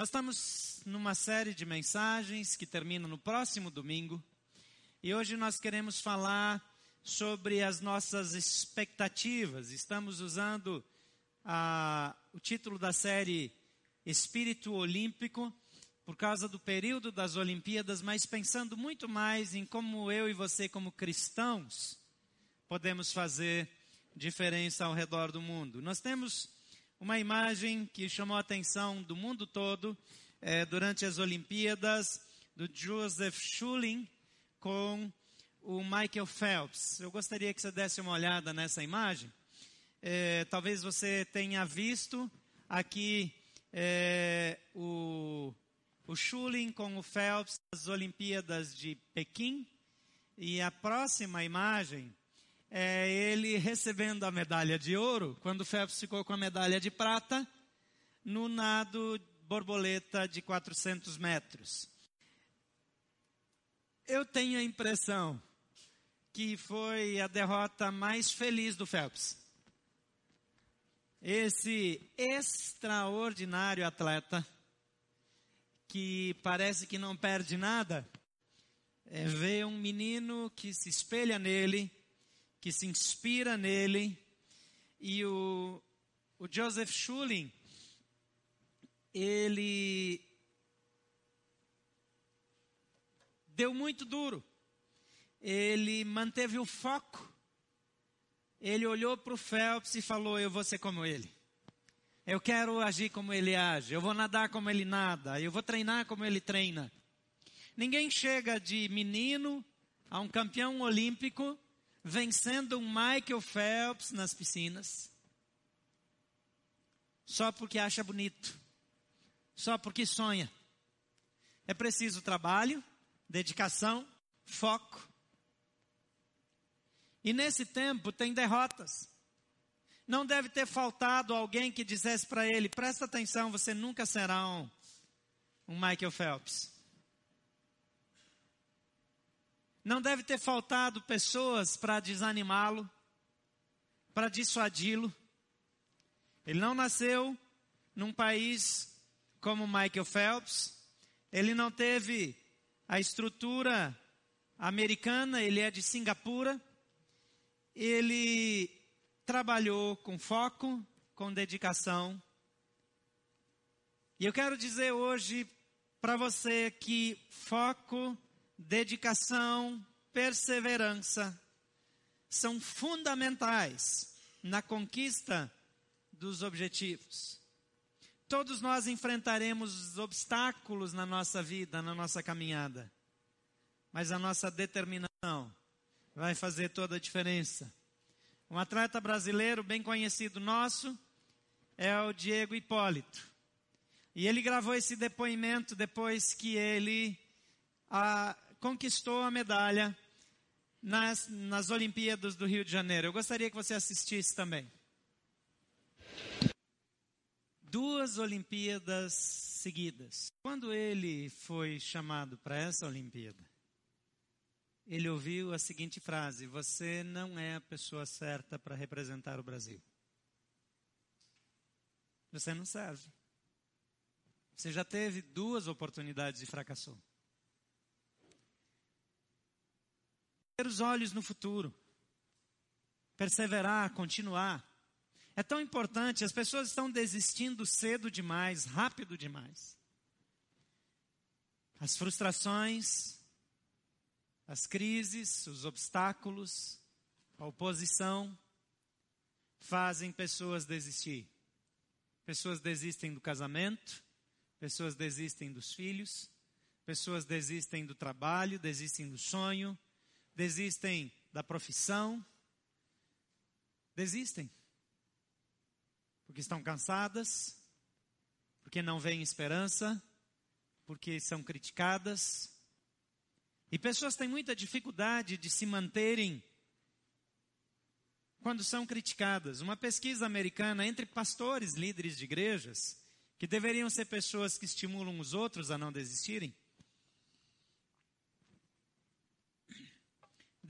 Nós estamos numa série de mensagens que termina no próximo domingo. E hoje nós queremos falar sobre as nossas expectativas. Estamos usando a, o título da série Espírito Olímpico por causa do período das Olimpíadas, mas pensando muito mais em como eu e você, como cristãos, podemos fazer diferença ao redor do mundo. Nós temos uma imagem que chamou a atenção do mundo todo é, durante as Olimpíadas, do Joseph Schulin com o Michael Phelps. Eu gostaria que você desse uma olhada nessa imagem. É, talvez você tenha visto aqui é, o, o com o Phelps nas Olimpíadas de Pequim. E a próxima imagem é ele recebendo a medalha de ouro, quando o Phelps ficou com a medalha de prata, no nado borboleta de 400 metros. Eu tenho a impressão que foi a derrota mais feliz do Phelps. Esse extraordinário atleta, que parece que não perde nada, é, vê um menino que se espelha nele, que se inspira nele, e o, o Joseph Schulin, ele deu muito duro. Ele manteve o foco. Ele olhou para o Phelps e falou: Eu vou ser como ele. Eu quero agir como ele age. Eu vou nadar como ele nada. Eu vou treinar como ele treina. Ninguém chega de menino a um campeão olímpico vencendo um Michael Phelps nas piscinas, só porque acha bonito, só porque sonha. É preciso trabalho, dedicação, foco. E nesse tempo tem derrotas. Não deve ter faltado alguém que dissesse para ele: presta atenção, você nunca será um, um Michael Phelps. Não deve ter faltado pessoas para desanimá-lo, para dissuadi-lo. Ele não nasceu num país como Michael Phelps. Ele não teve a estrutura americana, ele é de Singapura. Ele trabalhou com foco, com dedicação. E eu quero dizer hoje para você que foco, dedicação, perseverança são fundamentais na conquista dos objetivos. Todos nós enfrentaremos obstáculos na nossa vida, na nossa caminhada, mas a nossa determinação vai fazer toda a diferença. Um atleta brasileiro bem conhecido nosso é o Diego Hipólito. E ele gravou esse depoimento depois que ele a, conquistou a medalha nas, nas Olimpíadas do Rio de Janeiro. Eu gostaria que você assistisse também. Duas Olimpíadas seguidas. Quando ele foi chamado para essa Olimpíada, ele ouviu a seguinte frase: Você não é a pessoa certa para representar o Brasil. Você não serve. Você já teve duas oportunidades e fracassou. Ter os olhos no futuro, perseverar, continuar. É tão importante, as pessoas estão desistindo cedo demais, rápido demais. As frustrações, as crises, os obstáculos, a oposição fazem pessoas desistir. Pessoas desistem do casamento, pessoas desistem dos filhos, pessoas desistem do trabalho, desistem do sonho, desistem da profissão, desistem, porque estão cansadas, porque não veem esperança, porque são criticadas. E pessoas têm muita dificuldade de se manterem quando são criticadas. Uma pesquisa americana entre pastores, líderes de igrejas, que deveriam ser pessoas que estimulam os outros a não desistirem,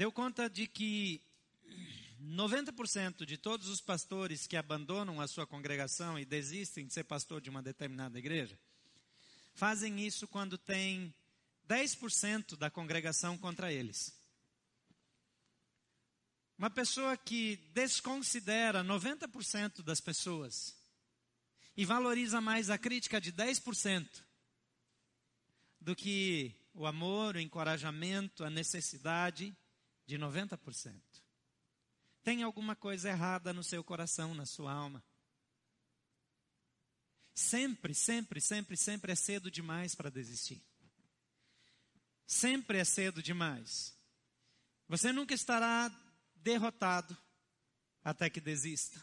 deu conta de que 90% de todos os pastores que abandonam a sua congregação e desistem de ser pastor de uma determinada igreja fazem isso quando tem 10% da congregação contra eles. Uma pessoa que desconsidera 90% das pessoas e valoriza mais a crítica de 10% do que o amor, o encorajamento, a necessidade de 90%. Tem alguma coisa errada no seu coração, na sua alma. Sempre, sempre, sempre, sempre é cedo demais para desistir. Sempre é cedo demais. Você nunca estará derrotado até que desista.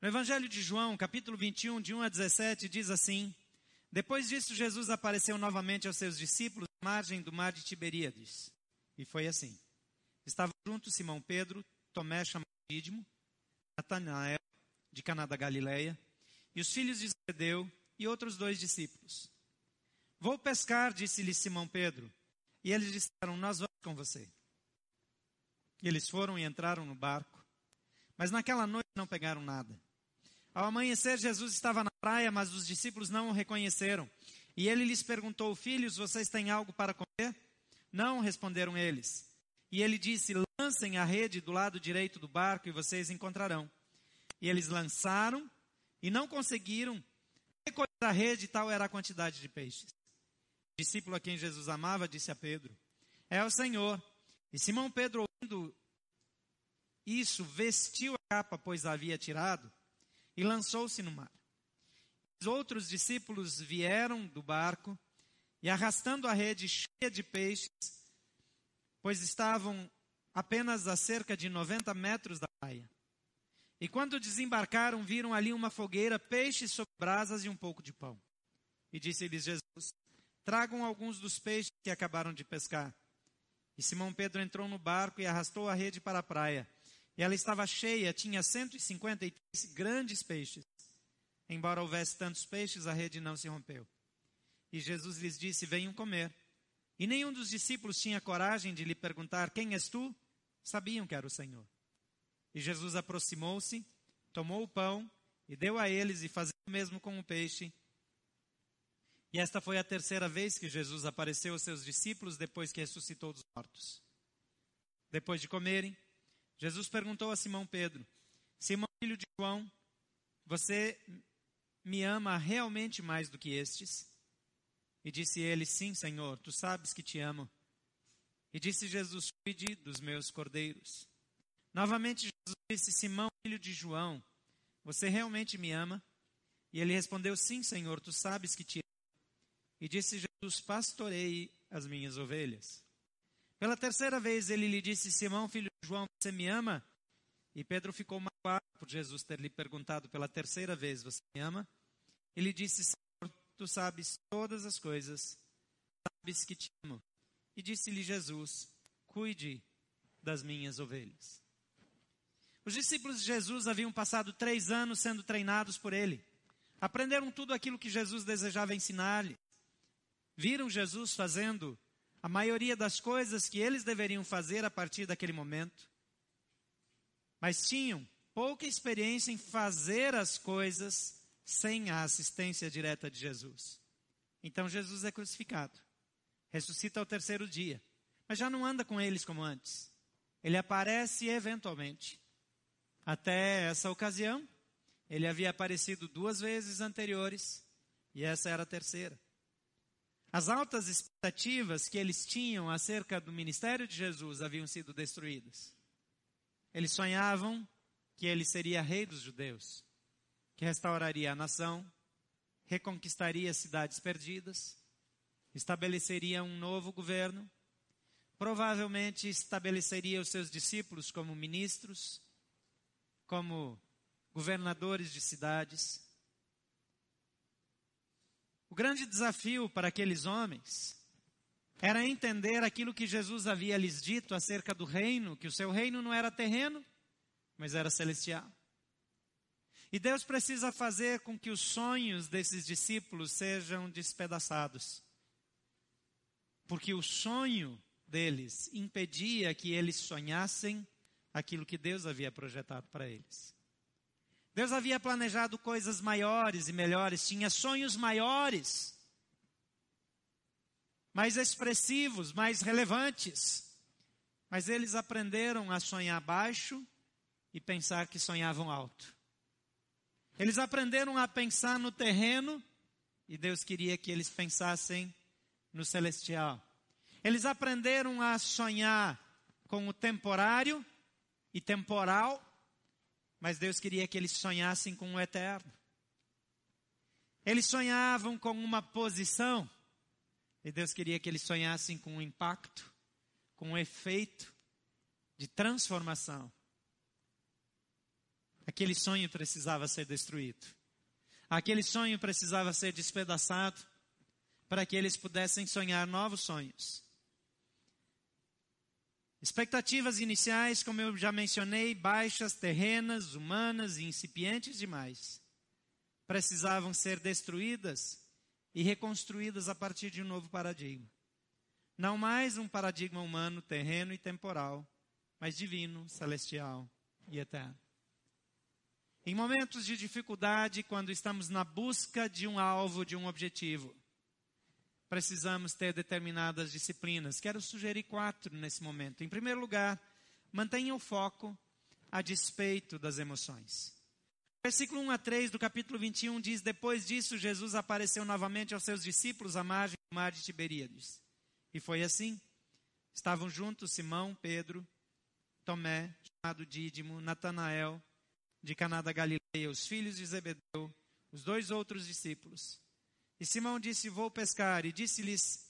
No Evangelho de João, capítulo 21, de 1 a 17, diz assim: Depois disso, Jesus apareceu novamente aos seus discípulos à margem do mar de Tiberíades. E foi assim: Estavam juntos Simão Pedro, Tomé chamado Dídimo, Natanael, de Caná da Galileia, e os filhos de Zebedeu e outros dois discípulos. Vou pescar, disse-lhe Simão Pedro. E eles disseram: Nós vamos com você. E eles foram e entraram no barco. Mas naquela noite não pegaram nada. Ao amanhecer, Jesus estava na praia, mas os discípulos não o reconheceram. E ele lhes perguntou: Filhos, vocês têm algo para comer? Não, responderam eles. E ele disse: Lancem a rede do lado direito do barco e vocês encontrarão. E eles lançaram e não conseguiram recolher a rede, tal era a quantidade de peixes. O discípulo a quem Jesus amava disse a Pedro: É o Senhor. E Simão Pedro, ouvindo isso, vestiu a capa, pois a havia tirado, e lançou-se no mar. Os outros discípulos vieram do barco e, arrastando a rede cheia de peixes, pois estavam apenas a cerca de 90 metros da praia. E quando desembarcaram, viram ali uma fogueira, peixes sobre brasas e um pouco de pão. E disse-lhes Jesus: Tragam alguns dos peixes que acabaram de pescar. E Simão Pedro entrou no barco e arrastou a rede para a praia. E ela estava cheia, tinha 153 grandes peixes. Embora houvesse tantos peixes, a rede não se rompeu. E Jesus lhes disse: Venham comer. E nenhum dos discípulos tinha coragem de lhe perguntar: Quem és tu? Sabiam que era o Senhor. E Jesus aproximou-se, tomou o pão e deu a eles, e fazia o mesmo com o peixe. E esta foi a terceira vez que Jesus apareceu aos seus discípulos depois que ressuscitou dos mortos. Depois de comerem, Jesus perguntou a Simão Pedro: Simão, filho de João, você me ama realmente mais do que estes? E disse ele: Sim, Senhor, tu sabes que te amo. E disse Jesus: Cuide dos meus cordeiros. Novamente Jesus disse: Simão, filho de João, você realmente me ama? E ele respondeu: Sim, Senhor, tu sabes que te amo. E disse Jesus: Pastorei as minhas ovelhas. Pela terceira vez ele lhe disse: Simão, filho de João, você me ama? E Pedro ficou magoado por Jesus ter lhe perguntado pela terceira vez: Você me ama? Ele disse: tu sabes todas as coisas, sabes que te amo. E disse-lhe Jesus: Cuide das minhas ovelhas. Os discípulos de Jesus haviam passado três anos sendo treinados por ele. Aprenderam tudo aquilo que Jesus desejava ensinar-lhes. Viram Jesus fazendo a maioria das coisas que eles deveriam fazer a partir daquele momento. Mas tinham pouca experiência em fazer as coisas sem a assistência direta de Jesus. Então Jesus é crucificado, ressuscita ao terceiro dia, mas já não anda com eles como antes. Ele aparece eventualmente. Até essa ocasião, ele havia aparecido duas vezes anteriores e essa era a terceira. As altas expectativas que eles tinham acerca do ministério de Jesus haviam sido destruídas. Eles sonhavam que ele seria rei dos judeus, que restauraria a nação, reconquistaria cidades perdidas, estabeleceria um novo governo, provavelmente estabeleceria os seus discípulos como ministros, como governadores de cidades. O grande desafio para aqueles homens era entender aquilo que Jesus havia lhes dito acerca do reino, que o seu reino não era terreno, mas era celestial. E Deus precisa fazer com que os sonhos desses discípulos sejam despedaçados. Porque o sonho deles impedia que eles sonhassem aquilo que Deus havia projetado para eles. Deus havia planejado coisas maiores e melhores, tinha sonhos maiores, mais expressivos, mais relevantes. Mas eles aprenderam a sonhar baixo e pensar que sonhavam alto. Eles aprenderam a pensar no terreno e Deus queria que eles pensassem no celestial. Eles aprenderam a sonhar com o temporário e temporal, mas Deus queria que eles sonhassem com o eterno. Eles sonhavam com uma posição, e Deus queria que eles sonhassem com um impacto, com um efeito de transformação. Aquele sonho precisava ser destruído. Aquele sonho precisava ser despedaçado para que eles pudessem sonhar novos sonhos. Expectativas iniciais, como eu já mencionei, baixas, terrenas, humanas e incipientes demais, precisavam ser destruídas e reconstruídas a partir de um novo paradigma. Não mais um paradigma humano, terreno e temporal, mas divino, celestial e eterno. Em momentos de dificuldade, quando estamos na busca de um alvo, de um objetivo, precisamos ter determinadas disciplinas. Quero sugerir quatro nesse momento. Em primeiro lugar, mantenha o foco a despeito das emoções. Versículo 1 a 3 do capítulo 21 diz: Depois disso, Jesus apareceu novamente aos seus discípulos à margem do mar de Tiberíades. E foi assim. Estavam juntos Simão, Pedro, Tomé, chamado Dídimo, Natanael, de Caná da Galileia, os filhos de Zebedeu, os dois outros discípulos. E Simão disse: Vou pescar. E disse-lhes: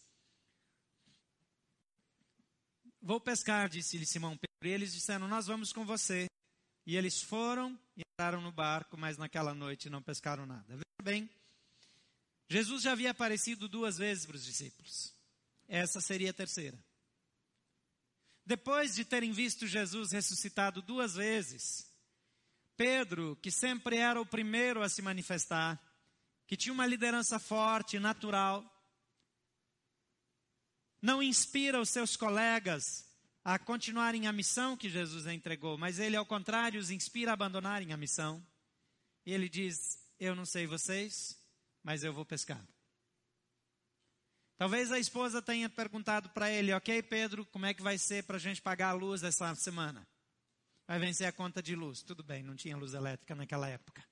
Vou pescar, disse-lhe Simão Pedro. E eles disseram: Nós vamos com você. E eles foram e entraram no barco, mas naquela noite não pescaram nada. Veja bem, Jesus já havia aparecido duas vezes para os discípulos. Essa seria a terceira. Depois de terem visto Jesus ressuscitado duas vezes, Pedro, que sempre era o primeiro a se manifestar, que tinha uma liderança forte, natural, não inspira os seus colegas a continuarem a missão que Jesus entregou, mas ele, ao contrário, os inspira a abandonarem a missão. E ele diz: Eu não sei vocês, mas eu vou pescar. Talvez a esposa tenha perguntado para ele: Ok, Pedro, como é que vai ser para a gente pagar a luz essa semana? Vai vencer a conta de luz. Tudo bem, não tinha luz elétrica naquela época.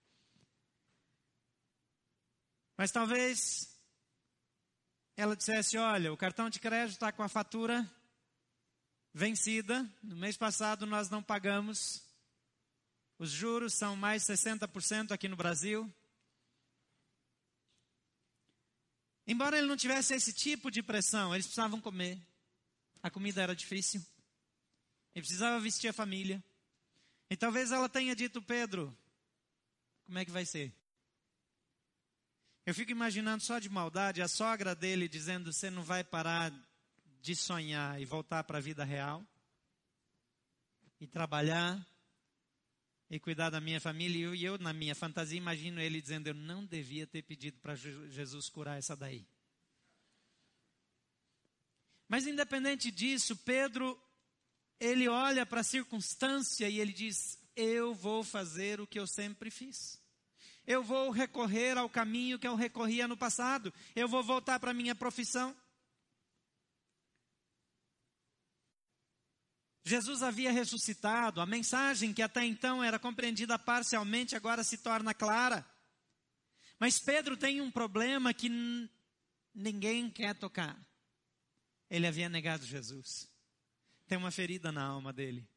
Mas talvez ela dissesse: Olha, o cartão de crédito está com a fatura vencida. No mês passado nós não pagamos. Os juros são mais 60% aqui no Brasil. Embora ele não tivesse esse tipo de pressão, eles precisavam comer. A comida era difícil. Ele precisava vestir a família. E talvez ela tenha dito, Pedro, como é que vai ser? Eu fico imaginando só de maldade a sogra dele dizendo: Você não vai parar de sonhar e voltar para a vida real? E trabalhar e cuidar da minha família. E eu, na minha fantasia, imagino ele dizendo: Eu não devia ter pedido para Jesus curar essa daí. Mas independente disso, Pedro, ele olha para a circunstância e ele diz: Eu vou fazer o que eu sempre fiz eu vou recorrer ao caminho que eu recorria no passado, eu vou voltar para a minha profissão. Jesus havia ressuscitado, a mensagem que até então era compreendida parcialmente agora se torna clara. Mas Pedro tem um problema que ninguém quer tocar. Ele havia negado Jesus. Tem uma ferida na alma dele.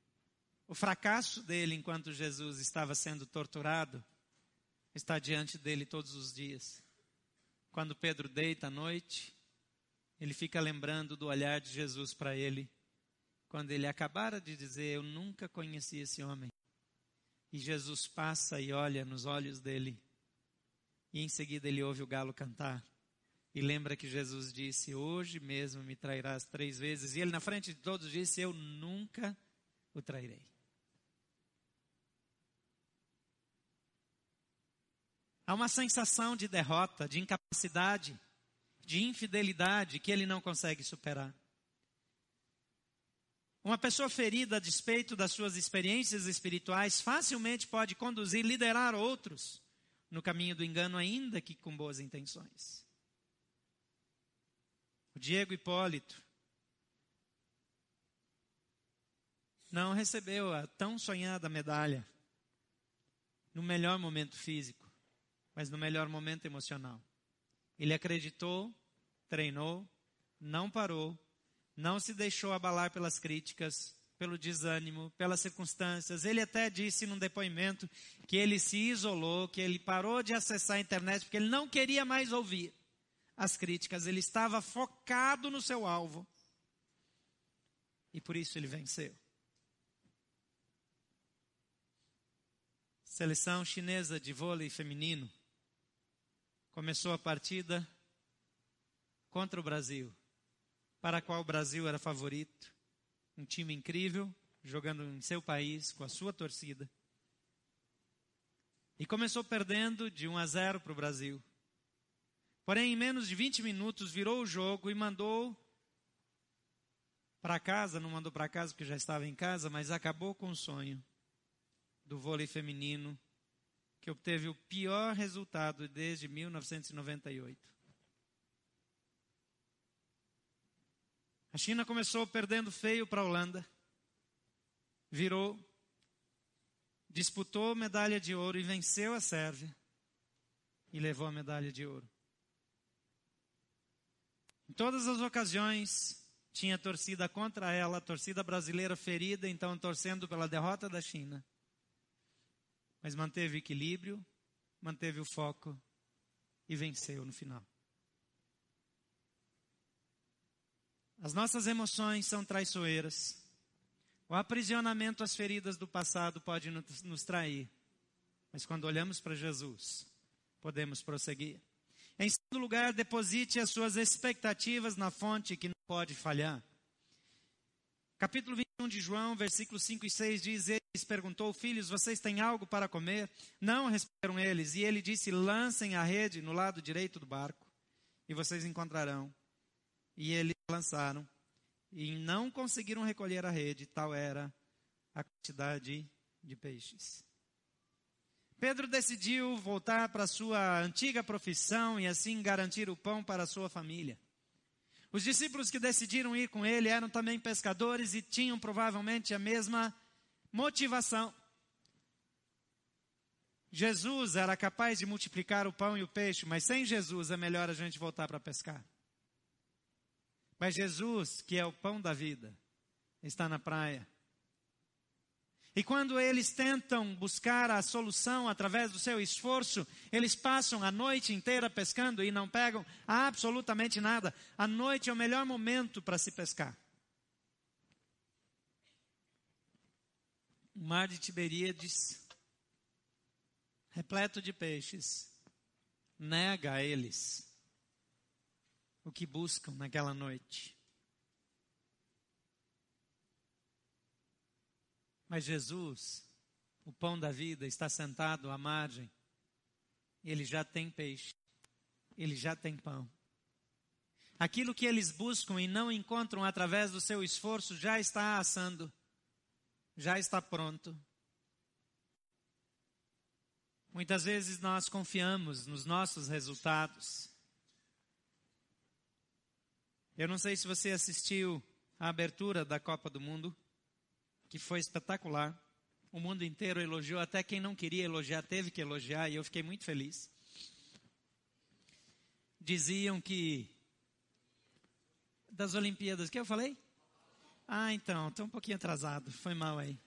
O fracasso dele enquanto Jesus estava sendo torturado está diante dele todos os dias. Quando Pedro deita à noite, ele fica lembrando do olhar de Jesus para ele, quando ele acabara de dizer: Eu nunca conheci esse homem. E Jesus passa e olha nos olhos dele, e em seguida ele ouve o galo cantar. E lembra que Jesus disse: Hoje mesmo me trairás três vezes. E ele, na frente de todos, disse: Eu nunca o trairei. Há uma sensação de derrota, de incapacidade, de infidelidade que ele não consegue superar. Uma pessoa ferida a despeito das suas experiências espirituais facilmente pode conduzir, liderar outros no caminho do engano, ainda que com boas intenções. O Diego Hipólito não recebeu a tão sonhada medalha no melhor momento físico, mas no melhor momento emocional. Ele acreditou, treinou, não parou, não se deixou abalar pelas críticas, pelo desânimo, pelas circunstâncias. Ele até disse num depoimento que ele se isolou, que ele parou de acessar a internet porque ele não queria mais ouvir as críticas, ele estava focado no seu alvo. E por isso ele venceu. Seleção chinesa de vôlei feminino começou a partida contra o Brasil para a qual o Brasil era favorito. Um time incrível, jogando em seu país, com a sua torcida. E começou perdendo de 1 a 0 para o Brasil. Porém, em menos de 20 minutos, virou o jogo e mandou para casa, não mandou para casa porque já estava em casa, mas acabou com o sonho do vôlei feminino, que obteve o pior resultado desde 1998. A China começou perdendo feio para a Holanda, virou, disputou medalha de ouro e venceu a Sérvia e levou a medalha de ouro. Em todas as ocasiões, tinha torcida contra ela, torcida brasileira ferida, então torcendo pela derrota da China. Mas manteve o equilíbrio, manteve o foco e venceu no final. As nossas emoções são traiçoeiras. O aprisionamento às feridas do passado pode nos trair. Mas quando olhamos para Jesus, podemos prosseguir. Em segundo lugar, deposite as suas expectativas na fonte que não pode falhar. Capítulo 21 de João, versículos 5 e 6 diz: Ele lhes perguntou, filhos, vocês têm algo para comer? Não, responderam eles. E ele disse: Lancem a rede no lado direito do barco, e vocês encontrarão. E eles lançaram e não conseguiram recolher a rede, tal era a quantidade de peixes. Pedro decidiu voltar para sua antiga profissão e assim garantir o pão para sua família. Os discípulos que decidiram ir com ele eram também pescadores e tinham provavelmente a mesma motivação. Jesus era capaz de multiplicar o pão e o peixe, mas sem Jesus é melhor a gente voltar para pescar. Mas Jesus, que é o pão da vida, está na praia. E quando eles tentam buscar a solução através do seu esforço, eles passam a noite inteira pescando e não pegam absolutamente nada. A noite é o melhor momento para se pescar. O mar de Tiberíades, repleto de peixes, nega a eles o que buscam naquela noite. Mas Jesus, o pão da vida, está sentado à margem. Ele já tem peixe. Ele já tem pão. Aquilo que eles buscam e não encontram através do seu esforço já está assando. Já está pronto. Muitas vezes nós confiamos nos nossos resultados. Eu não sei se você assistiu a abertura da Copa do Mundo, que foi espetacular. O mundo inteiro elogiou, até quem não queria elogiar teve que elogiar, e eu fiquei muito feliz. Diziam que das Olimpíadas, que eu falei? Ah, então, estou um pouquinho atrasado, foi mal aí.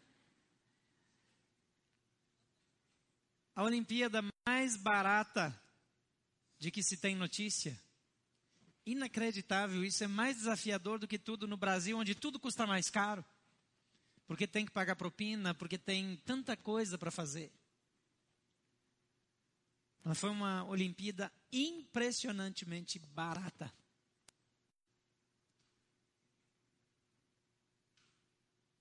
A Olimpíada mais barata de que se tem notícia inacreditável. Isso é mais desafiador do que tudo no Brasil, onde tudo custa mais caro. Porque tem que pagar propina, porque tem tanta coisa para fazer. Ela foi uma Olimpíada impressionantemente barata.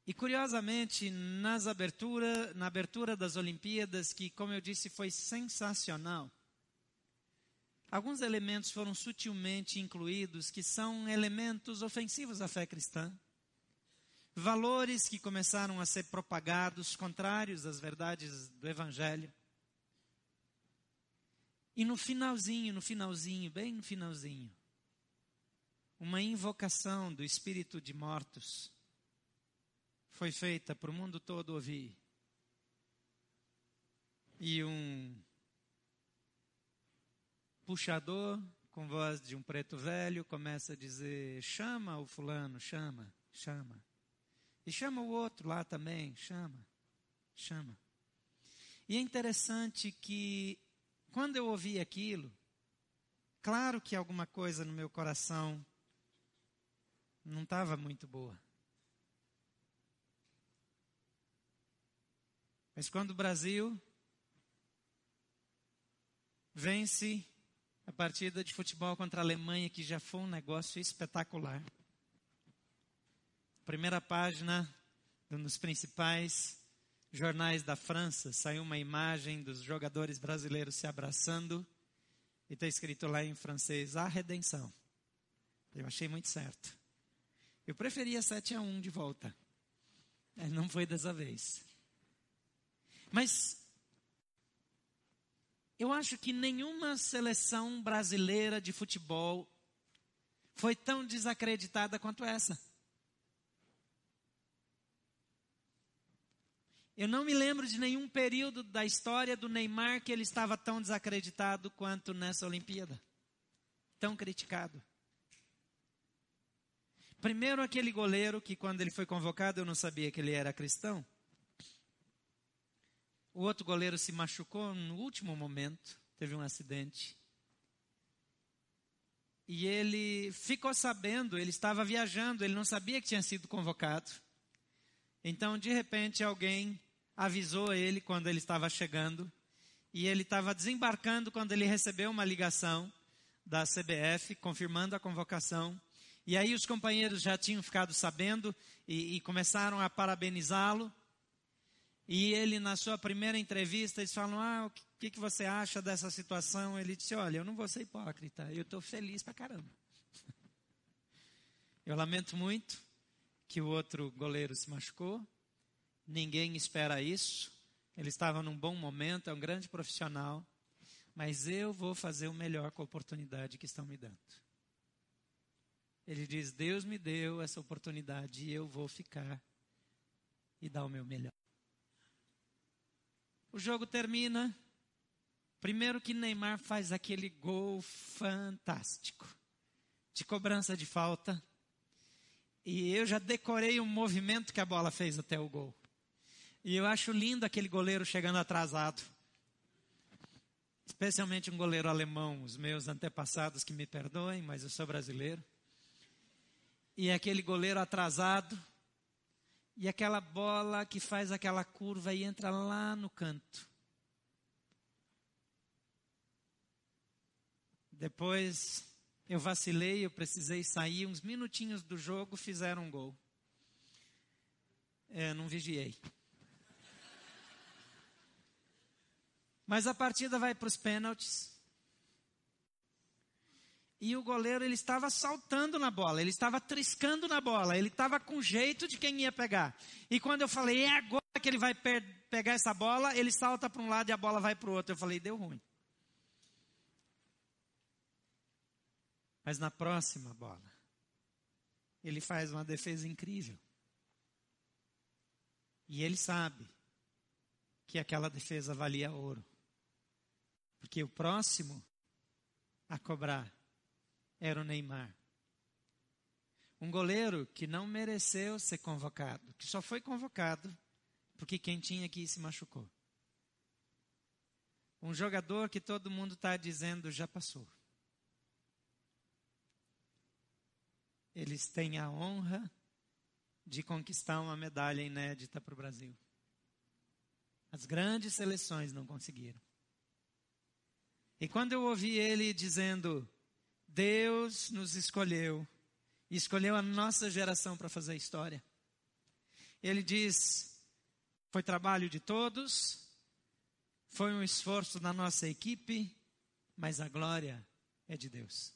E curiosamente, nas abertura, na abertura das Olimpíadas, que como eu disse foi sensacional, alguns elementos foram sutilmente incluídos que são elementos ofensivos à fé cristã. Valores que começaram a ser propagados contrários às verdades do Evangelho. E no finalzinho, no finalzinho, bem no finalzinho, uma invocação do espírito de mortos foi feita para o mundo todo ouvir. E um puxador com voz de um preto velho começa a dizer: chama o fulano, chama, chama. E chama o outro lá também, chama, chama. E é interessante que quando eu ouvi aquilo, claro que alguma coisa no meu coração não estava muito boa. Mas quando o Brasil vence a partida de futebol contra a Alemanha, que já foi um negócio espetacular. Primeira página, nos principais jornais da França, saiu uma imagem dos jogadores brasileiros se abraçando e está escrito lá em francês: A redenção. Eu achei muito certo. Eu preferia 7 a 1 de volta. Não foi dessa vez. Mas eu acho que nenhuma seleção brasileira de futebol foi tão desacreditada quanto essa. Eu não me lembro de nenhum período da história do Neymar que ele estava tão desacreditado quanto nessa Olimpíada. Tão criticado. Primeiro, aquele goleiro que, quando ele foi convocado, eu não sabia que ele era cristão. O outro goleiro se machucou no último momento, teve um acidente. E ele ficou sabendo, ele estava viajando, ele não sabia que tinha sido convocado. Então, de repente, alguém avisou ele quando ele estava chegando. E ele estava desembarcando quando ele recebeu uma ligação da CBF confirmando a convocação. E aí os companheiros já tinham ficado sabendo e, e começaram a parabenizá-lo. E ele, na sua primeira entrevista, eles falam: Ah, o que, que você acha dessa situação? Ele disse: Olha, eu não vou ser hipócrita, eu estou feliz pra caramba. Eu lamento muito que o outro goleiro se machucou. Ninguém espera isso. Ele estava num bom momento, é um grande profissional. Mas eu vou fazer o melhor com a oportunidade que estão me dando. Ele diz: Deus me deu essa oportunidade e eu vou ficar e dar o meu melhor. O jogo termina. Primeiro que Neymar faz aquele gol fantástico de cobrança de falta. E eu já decorei o movimento que a bola fez até o gol. E eu acho lindo aquele goleiro chegando atrasado. Especialmente um goleiro alemão, os meus antepassados que me perdoem, mas eu sou brasileiro. E aquele goleiro atrasado, e aquela bola que faz aquela curva e entra lá no canto. Depois eu vacilei, eu precisei sair, uns minutinhos do jogo fizeram um gol. É, não vigiei. Mas a partida vai para os pênaltis. E o goleiro ele estava saltando na bola, ele estava triscando na bola, ele estava com jeito de quem ia pegar. E quando eu falei, é agora que ele vai pegar essa bola, ele salta para um lado e a bola vai para o outro. Eu falei, deu ruim. Mas na próxima bola, ele faz uma defesa incrível. E ele sabe que aquela defesa valia ouro. Porque o próximo a cobrar era o Neymar. Um goleiro que não mereceu ser convocado, que só foi convocado porque quem tinha aqui se machucou. Um jogador que todo mundo está dizendo já passou. Eles têm a honra de conquistar uma medalha inédita para o Brasil. As grandes seleções não conseguiram. E quando eu ouvi ele dizendo: Deus nos escolheu, e escolheu a nossa geração para fazer história. Ele diz: foi trabalho de todos, foi um esforço da nossa equipe, mas a glória é de Deus.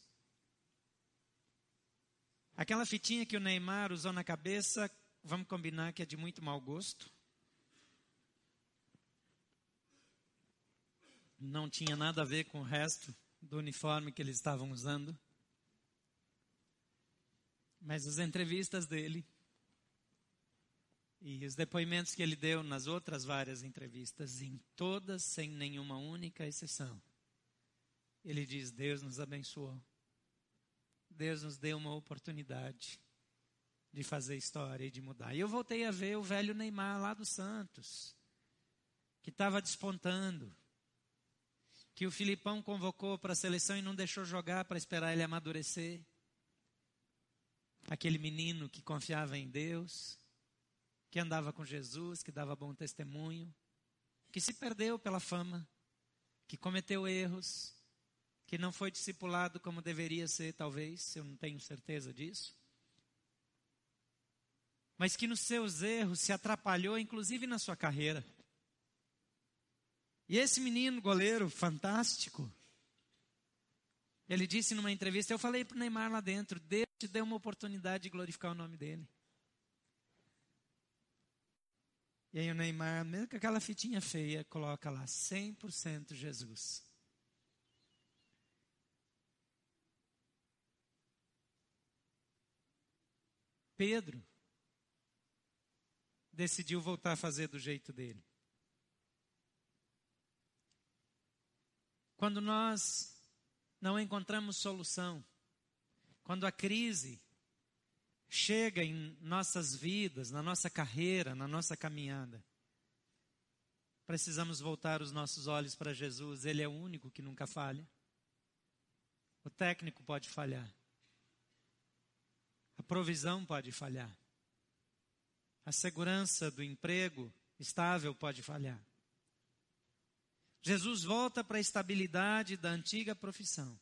Aquela fitinha que o Neymar usou na cabeça vamos combinar que é de muito mau gosto. Não tinha nada a ver com o resto do uniforme que eles estavam usando. Mas as entrevistas dele e os depoimentos que ele deu nas outras várias entrevistas, em todas, sem nenhuma única exceção, ele diz: Deus nos abençoou. Deus nos deu uma oportunidade de fazer história e de mudar. E eu voltei a ver o velho Neymar lá do Santos, que estava despontando, que o Filipão convocou para a seleção e não deixou jogar para esperar ele amadurecer. Aquele menino que confiava em Deus, que andava com Jesus, que dava bom testemunho, que se perdeu pela fama, que cometeu erros, que não foi discipulado como deveria ser, talvez, eu não tenho certeza disso. Mas que nos seus erros se atrapalhou, inclusive na sua carreira. E esse menino goleiro fantástico, ele disse numa entrevista: Eu falei para o Neymar lá dentro, Deus te deu uma oportunidade de glorificar o nome dele. E aí o Neymar, mesmo com aquela fitinha feia, coloca lá 100% Jesus. Pedro decidiu voltar a fazer do jeito dele. Quando nós não encontramos solução, quando a crise chega em nossas vidas, na nossa carreira, na nossa caminhada, precisamos voltar os nossos olhos para Jesus, Ele é o único que nunca falha. O técnico pode falhar, a provisão pode falhar. A segurança do emprego estável pode falhar. Jesus volta para a estabilidade da antiga profissão.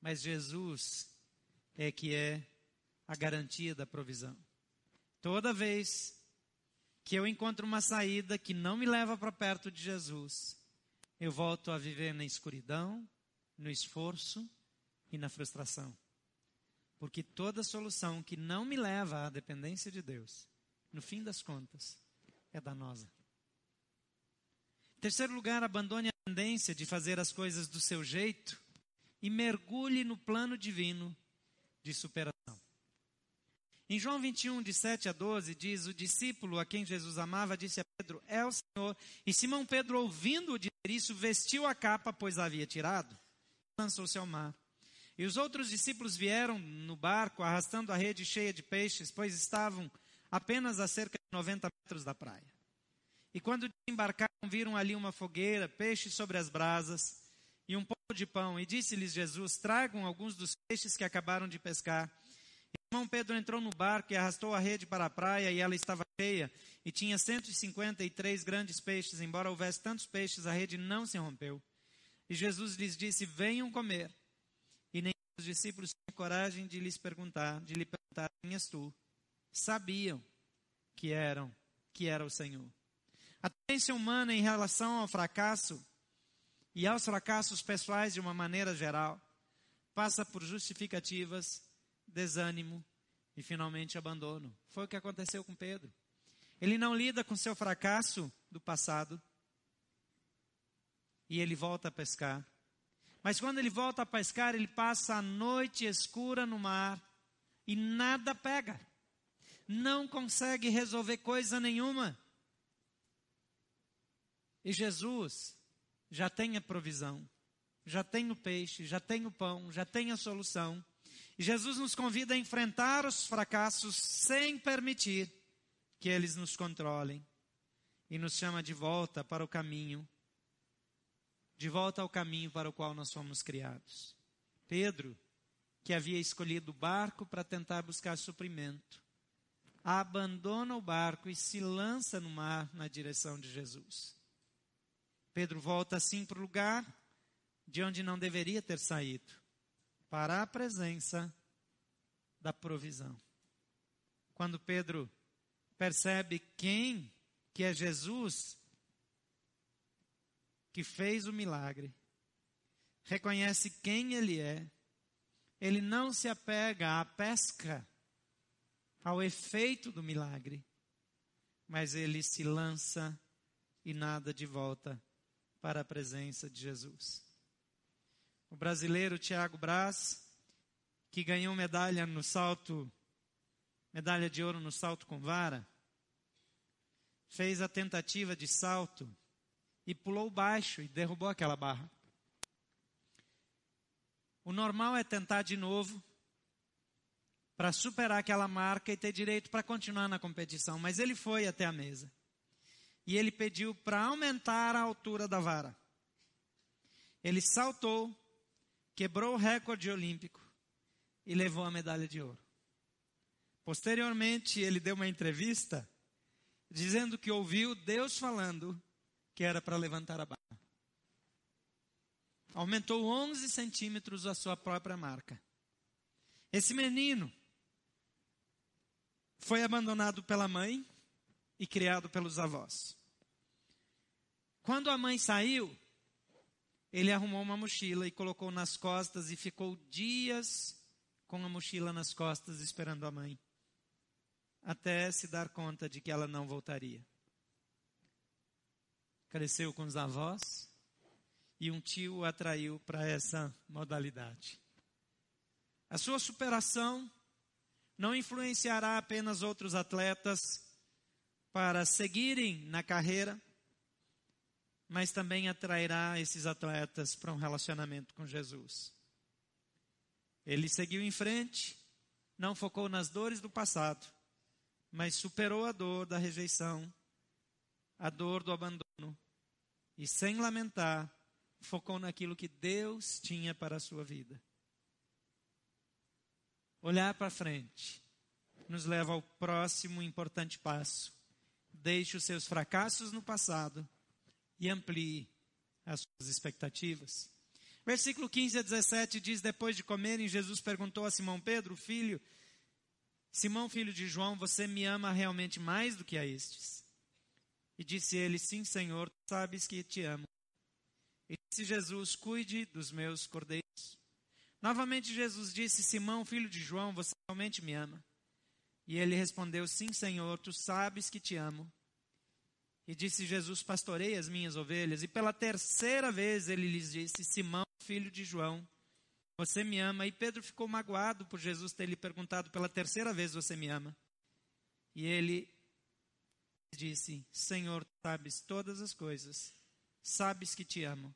Mas Jesus é que é a garantia da provisão. Toda vez que eu encontro uma saída que não me leva para perto de Jesus, eu volto a viver na escuridão, no esforço e na frustração. Porque toda solução que não me leva à dependência de Deus, no fim das contas, é danosa. Terceiro lugar, abandone a tendência de fazer as coisas do seu jeito e mergulhe no plano divino de superação. Em João 21, de 7 a 12, diz: O discípulo a quem Jesus amava disse a Pedro: É o Senhor. E Simão Pedro, ouvindo-o dizer isso, vestiu a capa, pois a havia tirado, lançou-se ao mar. E os outros discípulos vieram no barco, arrastando a rede cheia de peixes, pois estavam apenas a cerca de 90 metros da praia. E quando desembarcaram, viram ali uma fogueira, peixes sobre as brasas e um pouco de pão. E disse-lhes Jesus: Tragam alguns dos peixes que acabaram de pescar. Simão Pedro entrou no barco e arrastou a rede para a praia, e ela estava cheia, e tinha 153 grandes peixes. Embora houvesse tantos peixes, a rede não se rompeu. E Jesus lhes disse: Venham comer. E nem os discípulos tinham coragem de lhes perguntar, de lhe perguntar: Quem és tu? Sabiam que eram, que era o Senhor. A tendência humana em relação ao fracasso e aos fracassos pessoais de uma maneira geral passa por justificativas, desânimo e finalmente abandono. Foi o que aconteceu com Pedro. Ele não lida com seu fracasso do passado e ele volta a pescar. Mas quando ele volta a pescar, ele passa a noite escura no mar e nada pega. Não consegue resolver coisa nenhuma. E Jesus já tem a provisão, já tem o peixe, já tem o pão, já tem a solução. E Jesus nos convida a enfrentar os fracassos sem permitir que eles nos controlem. E nos chama de volta para o caminho de volta ao caminho para o qual nós fomos criados. Pedro, que havia escolhido o barco para tentar buscar suprimento, abandona o barco e se lança no mar na direção de Jesus. Pedro volta assim para o lugar de onde não deveria ter saído, para a presença da provisão. Quando Pedro percebe quem que é Jesus, que fez o milagre, reconhece quem ele é, ele não se apega à pesca ao efeito do milagre, mas ele se lança e nada de volta para a presença de Jesus. O brasileiro Tiago Braz, que ganhou medalha no salto, medalha de ouro no salto com vara, fez a tentativa de salto e pulou baixo e derrubou aquela barra. O normal é tentar de novo para superar aquela marca e ter direito para continuar na competição, mas ele foi até a mesa. E ele pediu para aumentar a altura da vara. Ele saltou, quebrou o recorde olímpico e levou a medalha de ouro. Posteriormente, ele deu uma entrevista dizendo que ouviu Deus falando que era para levantar a barra. Aumentou 11 centímetros a sua própria marca. Esse menino foi abandonado pela mãe e criado pelos avós. Quando a mãe saiu, ele arrumou uma mochila e colocou nas costas e ficou dias com a mochila nas costas esperando a mãe até se dar conta de que ela não voltaria. Cresceu com os avós e um tio o atraiu para essa modalidade. A sua superação não influenciará apenas outros atletas para seguirem na carreira, mas também atrairá esses atletas para um relacionamento com Jesus. Ele seguiu em frente, não focou nas dores do passado, mas superou a dor da rejeição, a dor do abandono, e sem lamentar, focou naquilo que Deus tinha para a sua vida. Olhar para frente nos leva ao próximo importante passo. Deixe os seus fracassos no passado e amplie as suas expectativas. Versículo 15 a 17 diz: Depois de comerem, Jesus perguntou a Simão Pedro, filho Simão, filho de João, você me ama realmente mais do que a estes? E disse ele: Sim, Senhor, tu sabes que te amo. E disse Jesus: Cuide dos meus cordeiros. Novamente Jesus disse: Simão, filho de João, você realmente me ama? E ele respondeu: Sim, Senhor, tu sabes que te amo. E disse Jesus: Pastorei as minhas ovelhas. E pela terceira vez ele lhes disse: Simão, filho de João, você me ama? E Pedro ficou magoado por Jesus ter lhe perguntado pela terceira vez: Você me ama? E ele disse: Senhor, sabes todas as coisas, sabes que te amo.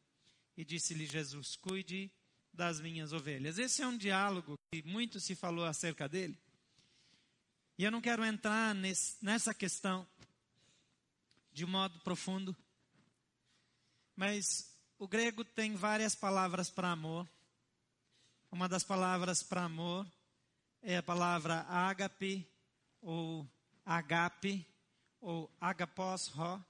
E disse-lhe Jesus: Cuide das minhas ovelhas. Esse é um diálogo que muito se falou acerca dele. E eu não quero entrar nesse, nessa questão de modo profundo, mas o grego tem várias palavras para amor. Uma das palavras para amor é a palavra ágape, ou agape, ou agapós ro.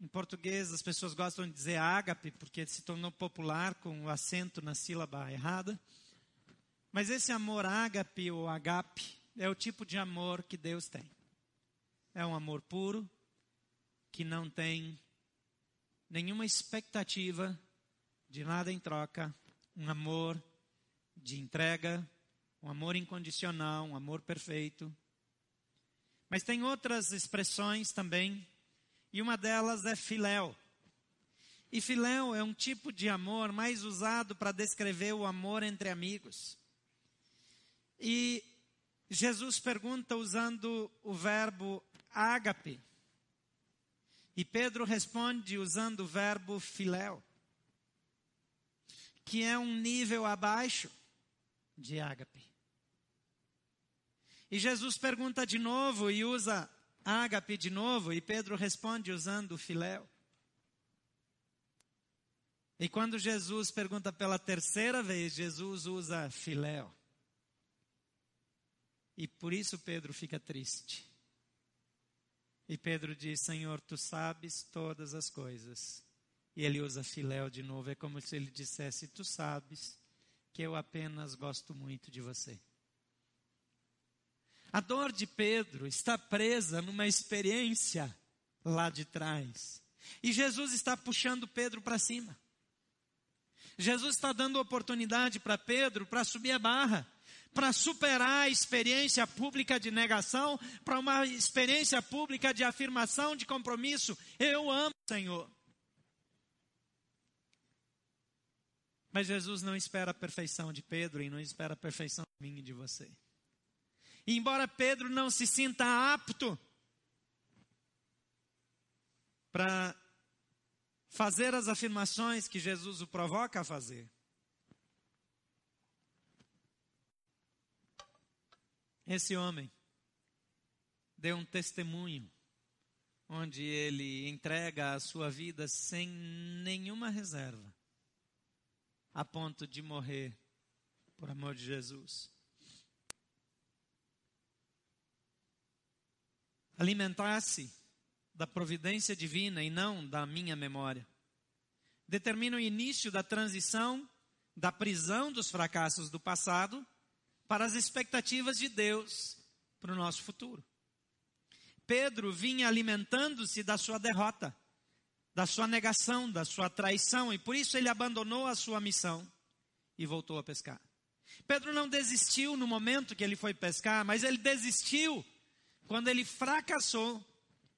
Em português, as pessoas gostam de dizer ágape, porque se tornou popular com o acento na sílaba errada. Mas esse amor ágape ou agape é o tipo de amor que Deus tem. É um amor puro, que não tem nenhuma expectativa de nada em troca, um amor de entrega, um amor incondicional, um amor perfeito. Mas tem outras expressões também, e uma delas é filéu. E filéu é um tipo de amor mais usado para descrever o amor entre amigos. E Jesus pergunta usando o verbo ágape. E Pedro responde usando o verbo filéu, que é um nível abaixo de ágape. E Jesus pergunta de novo e usa ágape de novo, e Pedro responde usando filéu. E quando Jesus pergunta pela terceira vez, Jesus usa filéu. E por isso Pedro fica triste. E Pedro diz: Senhor, tu sabes todas as coisas. E ele usa filéu de novo. É como se ele dissesse: Tu sabes que eu apenas gosto muito de você. A dor de Pedro está presa numa experiência lá de trás. E Jesus está puxando Pedro para cima. Jesus está dando oportunidade para Pedro para subir a barra, para superar a experiência pública de negação, para uma experiência pública de afirmação, de compromisso. Eu amo o Senhor. Mas Jesus não espera a perfeição de Pedro e não espera a perfeição de mim e de você. E embora Pedro não se sinta apto para fazer as afirmações que Jesus o provoca a fazer, esse homem deu um testemunho onde ele entrega a sua vida sem nenhuma reserva a ponto de morrer por amor de Jesus. Alimentar-se da providência divina e não da minha memória determina o início da transição da prisão dos fracassos do passado para as expectativas de Deus para o nosso futuro. Pedro vinha alimentando-se da sua derrota da sua negação, da sua traição, e por isso ele abandonou a sua missão e voltou a pescar. Pedro não desistiu no momento que ele foi pescar, mas ele desistiu quando ele fracassou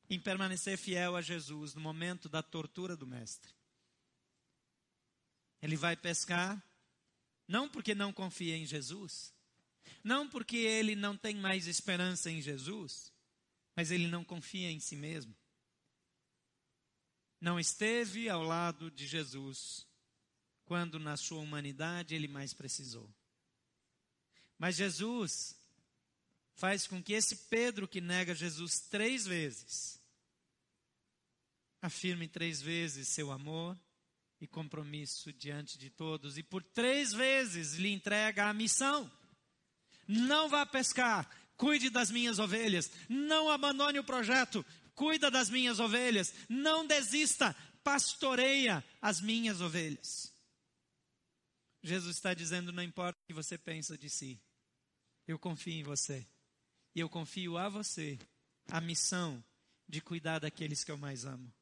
em permanecer fiel a Jesus no momento da tortura do Mestre. Ele vai pescar, não porque não confia em Jesus, não porque ele não tem mais esperança em Jesus, mas ele não confia em si mesmo não esteve ao lado de Jesus quando na sua humanidade ele mais precisou. Mas Jesus faz com que esse Pedro que nega Jesus três vezes afirme três vezes seu amor e compromisso diante de todos e por três vezes lhe entrega a missão. Não vá pescar, cuide das minhas ovelhas, não abandone o projeto, cuida das minhas ovelhas, não desista, pastoreia as minhas ovelhas. Jesus está dizendo: não importa o que você pensa de si, eu confio em você. E eu confio a você a missão de cuidar daqueles que eu mais amo.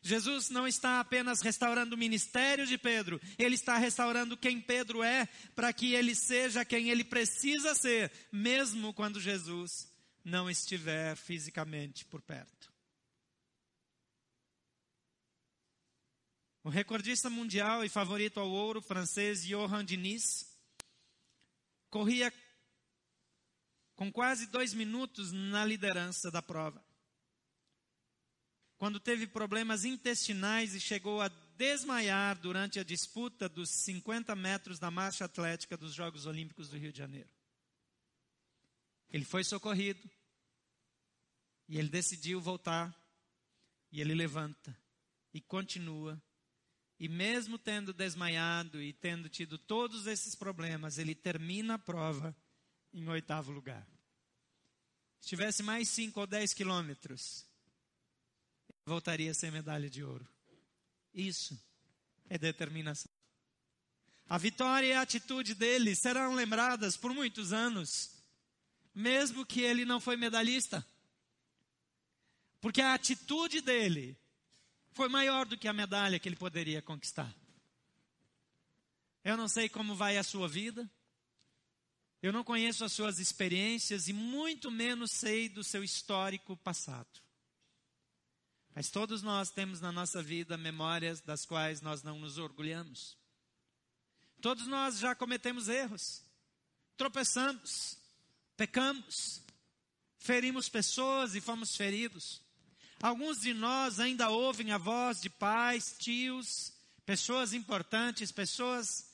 Jesus não está apenas restaurando o ministério de Pedro, ele está restaurando quem Pedro é, para que ele seja quem ele precisa ser, mesmo quando Jesus não estiver fisicamente por perto. O recordista mundial e favorito ao ouro francês Johan Diniz corria com quase dois minutos na liderança da prova. Quando teve problemas intestinais e chegou a desmaiar durante a disputa dos 50 metros da marcha atlética dos Jogos Olímpicos do Rio de Janeiro. Ele foi socorrido, e ele decidiu voltar. E ele levanta e continua. E mesmo tendo desmaiado e tendo tido todos esses problemas, ele termina a prova em oitavo lugar. Se tivesse mais cinco ou dez quilômetros, voltaria a ser medalha de ouro. Isso é determinação. A vitória e a atitude dele serão lembradas por muitos anos, mesmo que ele não foi medalhista. Porque a atitude dele foi maior do que a medalha que ele poderia conquistar. Eu não sei como vai a sua vida. Eu não conheço as suas experiências e muito menos sei do seu histórico passado. Mas todos nós temos na nossa vida memórias das quais nós não nos orgulhamos. Todos nós já cometemos erros, tropeçamos, pecamos, ferimos pessoas e fomos feridos. Alguns de nós ainda ouvem a voz de pais, tios, pessoas importantes, pessoas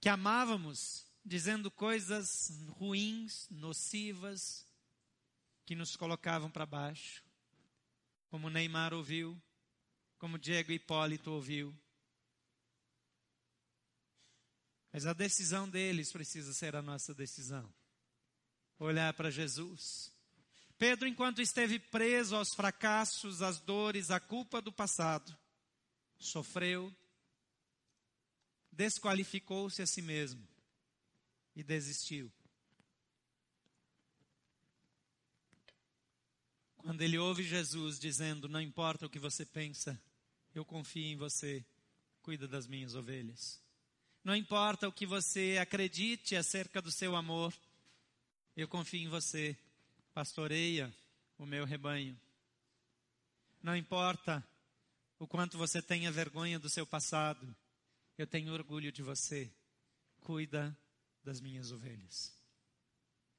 que amávamos, dizendo coisas ruins, nocivas, que nos colocavam para baixo. Como Neymar ouviu, como Diego Hipólito ouviu. Mas a decisão deles precisa ser a nossa decisão. Olhar para Jesus Pedro, enquanto esteve preso aos fracassos, às dores, à culpa do passado, sofreu, desqualificou-se a si mesmo e desistiu. Quando ele ouve Jesus dizendo: Não importa o que você pensa, eu confio em você, cuida das minhas ovelhas. Não importa o que você acredite acerca do seu amor, eu confio em você. Pastoreia o meu rebanho. Não importa o quanto você tenha vergonha do seu passado, eu tenho orgulho de você. Cuida das minhas ovelhas.